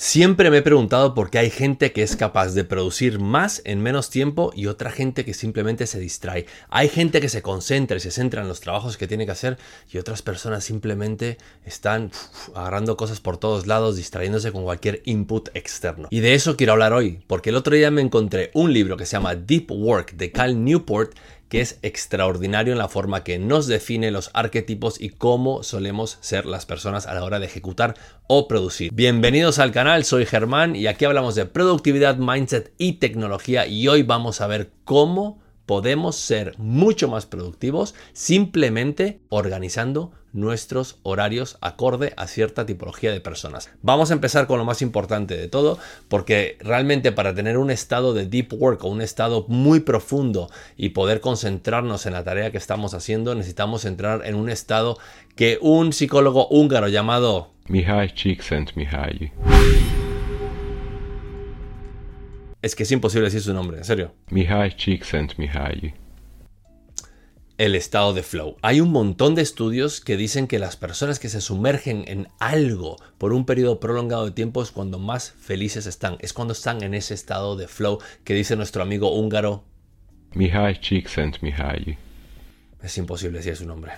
Siempre me he preguntado por qué hay gente que es capaz de producir más en menos tiempo y otra gente que simplemente se distrae. Hay gente que se concentra y se centra en los trabajos que tiene que hacer y otras personas simplemente están agarrando cosas por todos lados, distrayéndose con cualquier input externo. Y de eso quiero hablar hoy, porque el otro día me encontré un libro que se llama Deep Work de Cal Newport que es extraordinario en la forma que nos define los arquetipos y cómo solemos ser las personas a la hora de ejecutar o producir. Bienvenidos al canal, soy Germán y aquí hablamos de productividad, mindset y tecnología y hoy vamos a ver cómo podemos ser mucho más productivos simplemente organizando nuestros horarios acorde a cierta tipología de personas. Vamos a empezar con lo más importante de todo, porque realmente para tener un estado de deep work o un estado muy profundo y poder concentrarnos en la tarea que estamos haciendo, necesitamos entrar en un estado que un psicólogo húngaro llamado Mihály Csikszentmihalyi es que es imposible decir su nombre, en serio. Mihály Csikszentmihalyi. El estado de flow. Hay un montón de estudios que dicen que las personas que se sumergen en algo por un periodo prolongado de tiempo es cuando más felices están. Es cuando están en ese estado de flow que dice nuestro amigo húngaro. Mihály Csikszentmihalyi. Es imposible decir su nombre.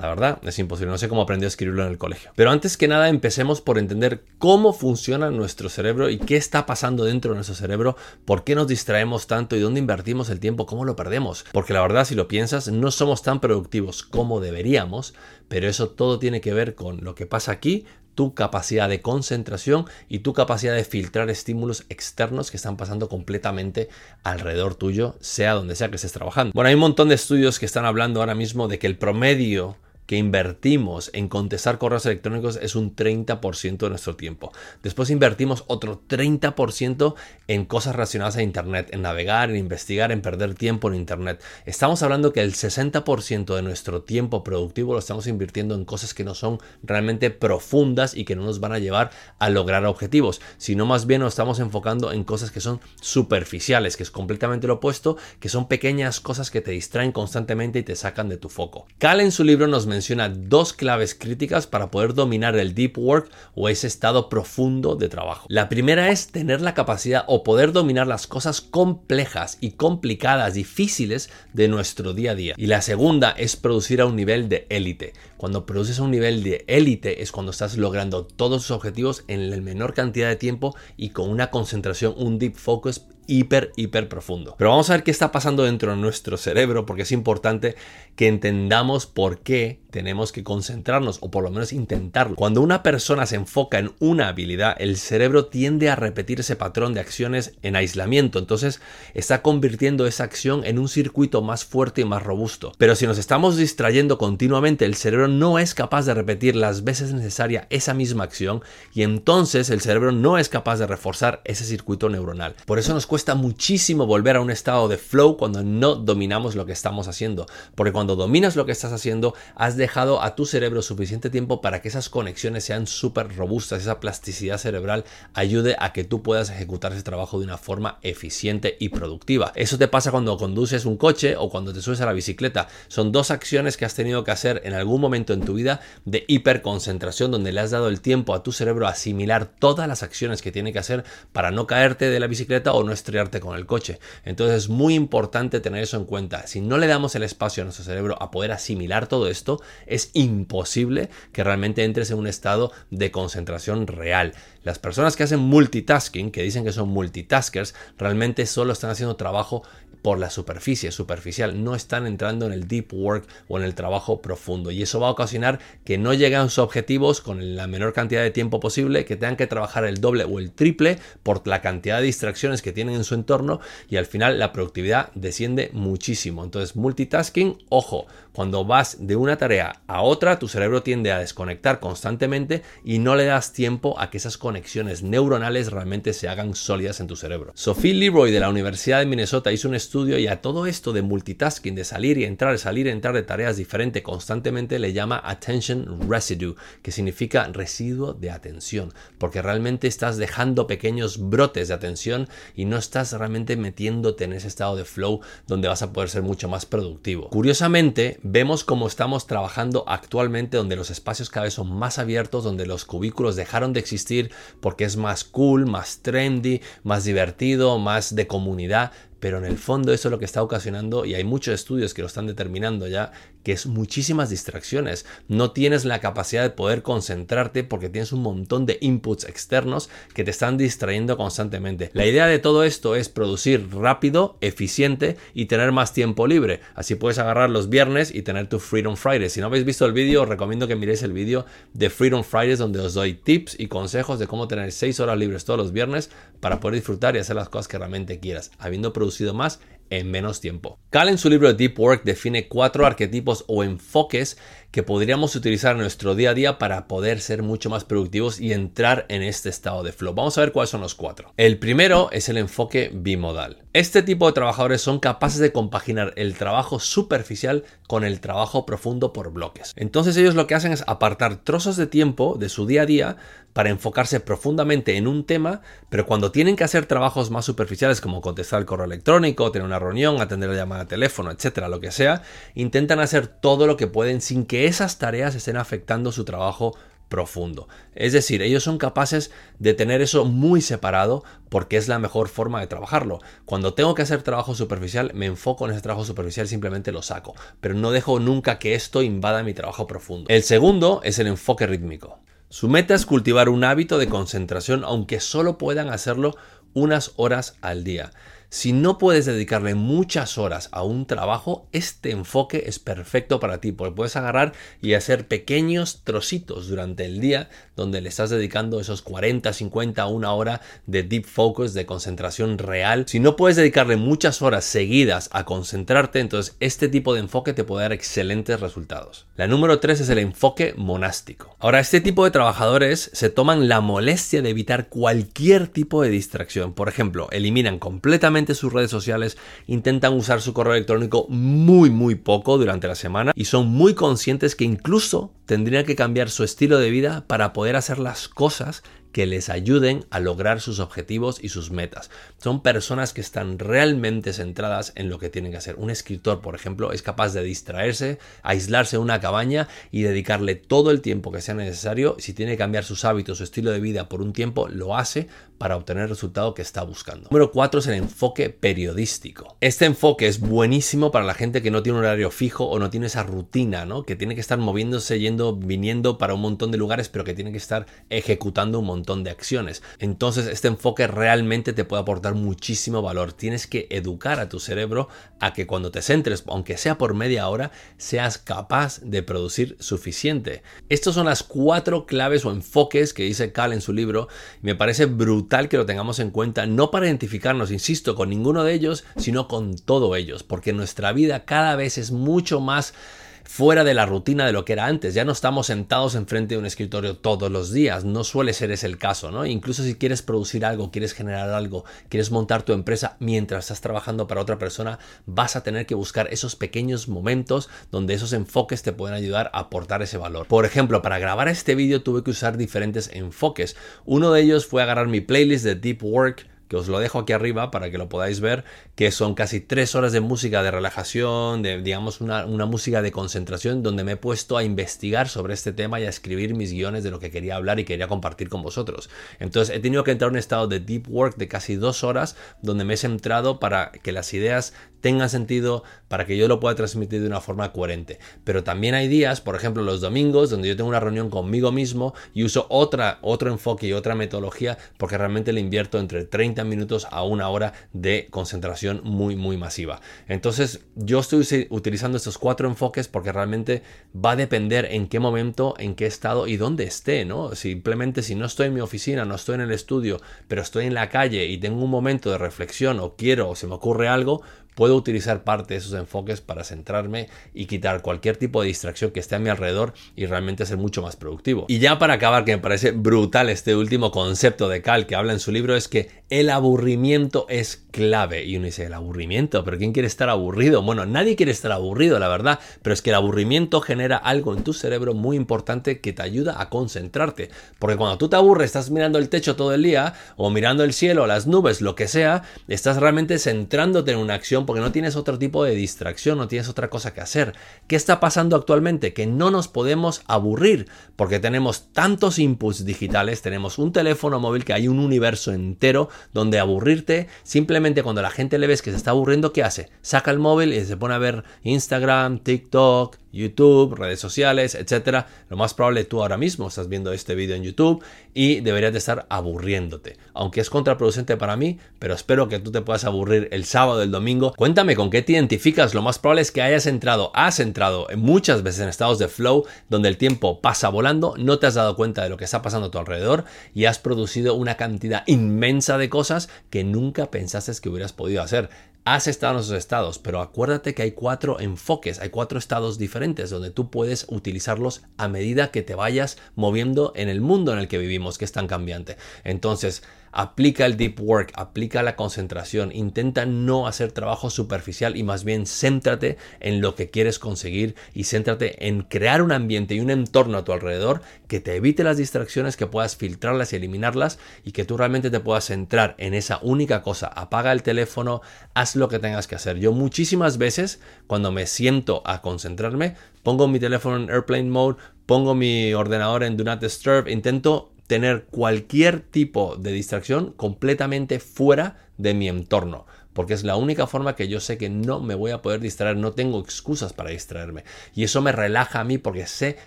La verdad, es imposible. No sé cómo aprendió a escribirlo en el colegio. Pero antes que nada, empecemos por entender cómo funciona nuestro cerebro y qué está pasando dentro de nuestro cerebro, por qué nos distraemos tanto y dónde invertimos el tiempo, cómo lo perdemos. Porque la verdad, si lo piensas, no somos tan productivos como deberíamos, pero eso todo tiene que ver con lo que pasa aquí, tu capacidad de concentración y tu capacidad de filtrar estímulos externos que están pasando completamente alrededor tuyo, sea donde sea que estés trabajando. Bueno, hay un montón de estudios que están hablando ahora mismo de que el promedio que invertimos en contestar correos electrónicos es un 30% de nuestro tiempo. Después invertimos otro 30% en cosas relacionadas a Internet, en navegar, en investigar, en perder tiempo en Internet. Estamos hablando que el 60% de nuestro tiempo productivo lo estamos invirtiendo en cosas que no son realmente profundas y que no nos van a llevar a lograr objetivos, sino más bien nos estamos enfocando en cosas que son superficiales, que es completamente lo opuesto, que son pequeñas cosas que te distraen constantemente y te sacan de tu foco. Cal en su libro nos menciona dos claves críticas para poder dominar el deep work o ese estado profundo de trabajo. La primera es tener la capacidad o poder dominar las cosas complejas y complicadas, difíciles de nuestro día a día. Y la segunda es producir a un nivel de élite. Cuando produces a un nivel de élite es cuando estás logrando todos tus objetivos en la menor cantidad de tiempo y con una concentración, un deep focus hiper, hiper profundo. Pero vamos a ver qué está pasando dentro de nuestro cerebro porque es importante que entendamos por qué tenemos que concentrarnos o por lo menos intentarlo. Cuando una persona se enfoca en una habilidad, el cerebro tiende a repetir ese patrón de acciones en aislamiento. Entonces está convirtiendo esa acción en un circuito más fuerte y más robusto. Pero si nos estamos distrayendo continuamente, el cerebro no es capaz de repetir las veces necesaria esa misma acción y entonces el cerebro no es capaz de reforzar ese circuito neuronal. Por eso nos cuesta muchísimo volver a un estado de flow cuando no dominamos lo que estamos haciendo. Porque cuando dominas lo que estás haciendo, has dejado a tu cerebro suficiente tiempo para que esas conexiones sean súper robustas, esa plasticidad cerebral ayude a que tú puedas ejecutar ese trabajo de una forma eficiente y productiva. Eso te pasa cuando conduces un coche o cuando te subes a la bicicleta. Son dos acciones que has tenido que hacer en algún momento en tu vida de hiperconcentración donde le has dado el tiempo a tu cerebro a asimilar todas las acciones que tiene que hacer para no caerte de la bicicleta o no estrellarte con el coche. Entonces es muy importante tener eso en cuenta. Si no le damos el espacio a nuestro cerebro a poder asimilar todo esto, es imposible que realmente entres en un estado de concentración real. Las personas que hacen multitasking, que dicen que son multitaskers, realmente solo están haciendo trabajo por la superficie, superficial, no están entrando en el deep work o en el trabajo profundo. Y eso va a ocasionar que no lleguen a sus objetivos con la menor cantidad de tiempo posible, que tengan que trabajar el doble o el triple por la cantidad de distracciones que tienen en su entorno y al final la productividad desciende muchísimo. Entonces, multitasking, ojo, cuando vas de una tarea a otra, tu cerebro tiende a desconectar constantemente y no le das tiempo a que esas conexiones neuronales realmente se hagan sólidas en tu cerebro. Sophie Leroy de la Universidad de Minnesota hizo un estudio y a todo esto de multitasking, de salir y entrar, salir y entrar de tareas diferentes constantemente, le llama attention residue, que significa residuo de atención, porque realmente estás dejando pequeños brotes de atención y no estás realmente metiéndote en ese estado de flow donde vas a poder ser mucho más productivo. Curiosamente, vemos cómo estamos trabajando actualmente donde los espacios cada vez son más abiertos, donde los cubículos dejaron de existir porque es más cool, más trendy, más divertido, más de comunidad, pero en el fondo eso es lo que está ocasionando, y hay muchos estudios que lo están determinando ya, que es muchísimas distracciones. No tienes la capacidad de poder concentrarte porque tienes un montón de inputs externos que te están distrayendo constantemente. La idea de todo esto es producir rápido, eficiente y tener más tiempo libre. Así puedes agarrar los viernes y tener tu Freedom Friday. Si no habéis visto el vídeo, os recomiendo que miréis el vídeo de Freedom Fridays donde os doy tips y consejos de cómo tener 6 horas libres todos los viernes para poder disfrutar y hacer las cosas que realmente quieras, habiendo producido más en menos tiempo. Cal en su libro de Deep Work define cuatro arquetipos o enfoques que podríamos utilizar en nuestro día a día para poder ser mucho más productivos y entrar en este estado de flow. Vamos a ver cuáles son los cuatro. El primero es el enfoque bimodal. Este tipo de trabajadores son capaces de compaginar el trabajo superficial con el trabajo profundo por bloques. Entonces ellos lo que hacen es apartar trozos de tiempo de su día a día para enfocarse profundamente en un tema, pero cuando tienen que hacer trabajos más superficiales como contestar el correo electrónico, tener una reunión, atender la llamada de teléfono, etcétera, lo que sea, intentan hacer todo lo que pueden sin que esas tareas estén afectando su trabajo profundo. Es decir, ellos son capaces de tener eso muy separado porque es la mejor forma de trabajarlo. Cuando tengo que hacer trabajo superficial, me enfoco en ese trabajo superficial, simplemente lo saco, pero no dejo nunca que esto invada mi trabajo profundo. El segundo es el enfoque rítmico. Su meta es cultivar un hábito de concentración aunque solo puedan hacerlo unas horas al día. Si no puedes dedicarle muchas horas a un trabajo, este enfoque es perfecto para ti, porque puedes agarrar y hacer pequeños trocitos durante el día donde le estás dedicando esos 40, 50, una hora de deep focus, de concentración real. Si no puedes dedicarle muchas horas seguidas a concentrarte, entonces este tipo de enfoque te puede dar excelentes resultados. La número 3 es el enfoque monástico. Ahora, este tipo de trabajadores se toman la molestia de evitar cualquier tipo de distracción. Por ejemplo, eliminan completamente sus redes sociales, intentan usar su correo electrónico muy muy poco durante la semana y son muy conscientes que incluso tendrían que cambiar su estilo de vida para poder hacer las cosas que les ayuden a lograr sus objetivos y sus metas. Son personas que están realmente centradas en lo que tienen que hacer. Un escritor, por ejemplo, es capaz de distraerse, aislarse en una cabaña y dedicarle todo el tiempo que sea necesario. Si tiene que cambiar sus hábitos, su estilo de vida por un tiempo, lo hace para obtener el resultado que está buscando. Número 4 es el enfoque periodístico. Este enfoque es buenísimo para la gente que no tiene un horario fijo o no tiene esa rutina, ¿no? Que tiene que estar moviéndose, yendo, viniendo para un montón de lugares, pero que tiene que estar ejecutando un montón de acciones. Entonces este enfoque realmente te puede aportar muchísimo valor. Tienes que educar a tu cerebro a que cuando te centres, aunque sea por media hora, seas capaz de producir suficiente. Estas son las cuatro claves o enfoques que dice Cal en su libro. Me parece brutal que lo tengamos en cuenta, no para identificarnos, insisto, con ninguno de ellos, sino con todo ellos, porque nuestra vida cada vez es mucho más fuera de la rutina de lo que era antes. Ya no estamos sentados enfrente de un escritorio todos los días, no suele ser ese el caso, ¿no? Incluso si quieres producir algo, quieres generar algo, quieres montar tu empresa mientras estás trabajando para otra persona, vas a tener que buscar esos pequeños momentos donde esos enfoques te pueden ayudar a aportar ese valor. Por ejemplo, para grabar este vídeo tuve que usar diferentes enfoques. Uno de ellos fue agarrar mi playlist de Deep Work que os lo dejo aquí arriba para que lo podáis ver, que son casi tres horas de música de relajación, de digamos una, una, música de concentración, donde me he puesto a investigar sobre este tema y a escribir mis guiones de lo que quería hablar y quería compartir con vosotros. Entonces he tenido que entrar en un estado de deep work de casi dos horas, donde me he centrado para que las ideas tengan sentido, para que yo lo pueda transmitir de una forma coherente. Pero también hay días, por ejemplo los domingos, donde yo tengo una reunión conmigo mismo y uso otra, otro enfoque y otra metodología porque realmente le invierto entre 30 minutos a una hora de concentración muy, muy masiva. Entonces, yo estoy utilizando estos cuatro enfoques porque realmente va a depender en qué momento, en qué estado y dónde esté, ¿no? Simplemente si no estoy en mi oficina, no estoy en el estudio, pero estoy en la calle y tengo un momento de reflexión o quiero o se me ocurre algo, puedo utilizar parte de esos enfoques para centrarme y quitar cualquier tipo de distracción que esté a mi alrededor y realmente ser mucho más productivo. Y ya para acabar, que me parece brutal este último concepto de Cal que habla en su libro, es que el aburrimiento es clave. Y uno dice, el aburrimiento, pero ¿quién quiere estar aburrido? Bueno, nadie quiere estar aburrido, la verdad, pero es que el aburrimiento genera algo en tu cerebro muy importante que te ayuda a concentrarte. Porque cuando tú te aburres, estás mirando el techo todo el día, o mirando el cielo, las nubes, lo que sea, estás realmente centrándote en una acción porque no tienes otro tipo de distracción, no tienes otra cosa que hacer. ¿Qué está pasando actualmente? Que no nos podemos aburrir porque tenemos tantos inputs digitales, tenemos un teléfono móvil que hay un universo entero donde aburrirte, simplemente cuando la gente le ves que se está aburriendo, ¿qué hace? Saca el móvil y se pone a ver Instagram, TikTok, YouTube, redes sociales, etcétera. Lo más probable tú ahora mismo estás viendo este vídeo en YouTube y deberías de estar aburriéndote. Aunque es contraproducente para mí, pero espero que tú te puedas aburrir el sábado, el domingo. Cuéntame con qué te identificas. Lo más probable es que hayas entrado, has entrado muchas veces en estados de flow donde el tiempo pasa volando, no te has dado cuenta de lo que está pasando a tu alrededor y has producido una cantidad inmensa de cosas que nunca pensaste que hubieras podido hacer has estado en esos estados, pero acuérdate que hay cuatro enfoques, hay cuatro estados diferentes donde tú puedes utilizarlos a medida que te vayas moviendo en el mundo en el que vivimos, que es tan cambiante. Entonces, aplica el deep work, aplica la concentración, intenta no hacer trabajo superficial y más bien céntrate en lo que quieres conseguir y céntrate en crear un ambiente y un entorno a tu alrededor que te evite las distracciones, que puedas filtrarlas y eliminarlas y que tú realmente te puedas centrar en esa única cosa. Apaga el teléfono, haz lo que tengas que hacer. Yo muchísimas veces cuando me siento a concentrarme, pongo mi teléfono en airplane mode, pongo mi ordenador en do not disturb, intento tener cualquier tipo de distracción completamente fuera de mi entorno porque es la única forma que yo sé que no me voy a poder distraer, no tengo excusas para distraerme. Y eso me relaja a mí porque sé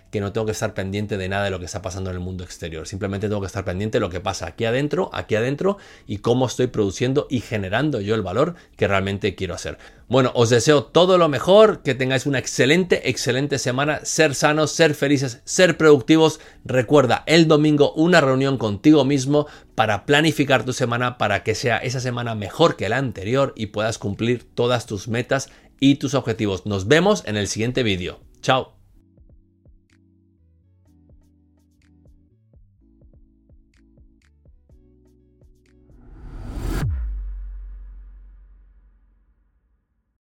que no tengo que estar pendiente de nada de lo que está pasando en el mundo exterior. Simplemente tengo que estar pendiente de lo que pasa aquí adentro, aquí adentro y cómo estoy produciendo y generando yo el valor que realmente quiero hacer. Bueno, os deseo todo lo mejor, que tengáis una excelente, excelente semana, ser sanos, ser felices, ser productivos. Recuerda, el domingo una reunión contigo mismo para planificar tu semana para que sea esa semana mejor que la anterior y puedas cumplir todas tus metas y tus objetivos. Nos vemos en el siguiente vídeo. Chao.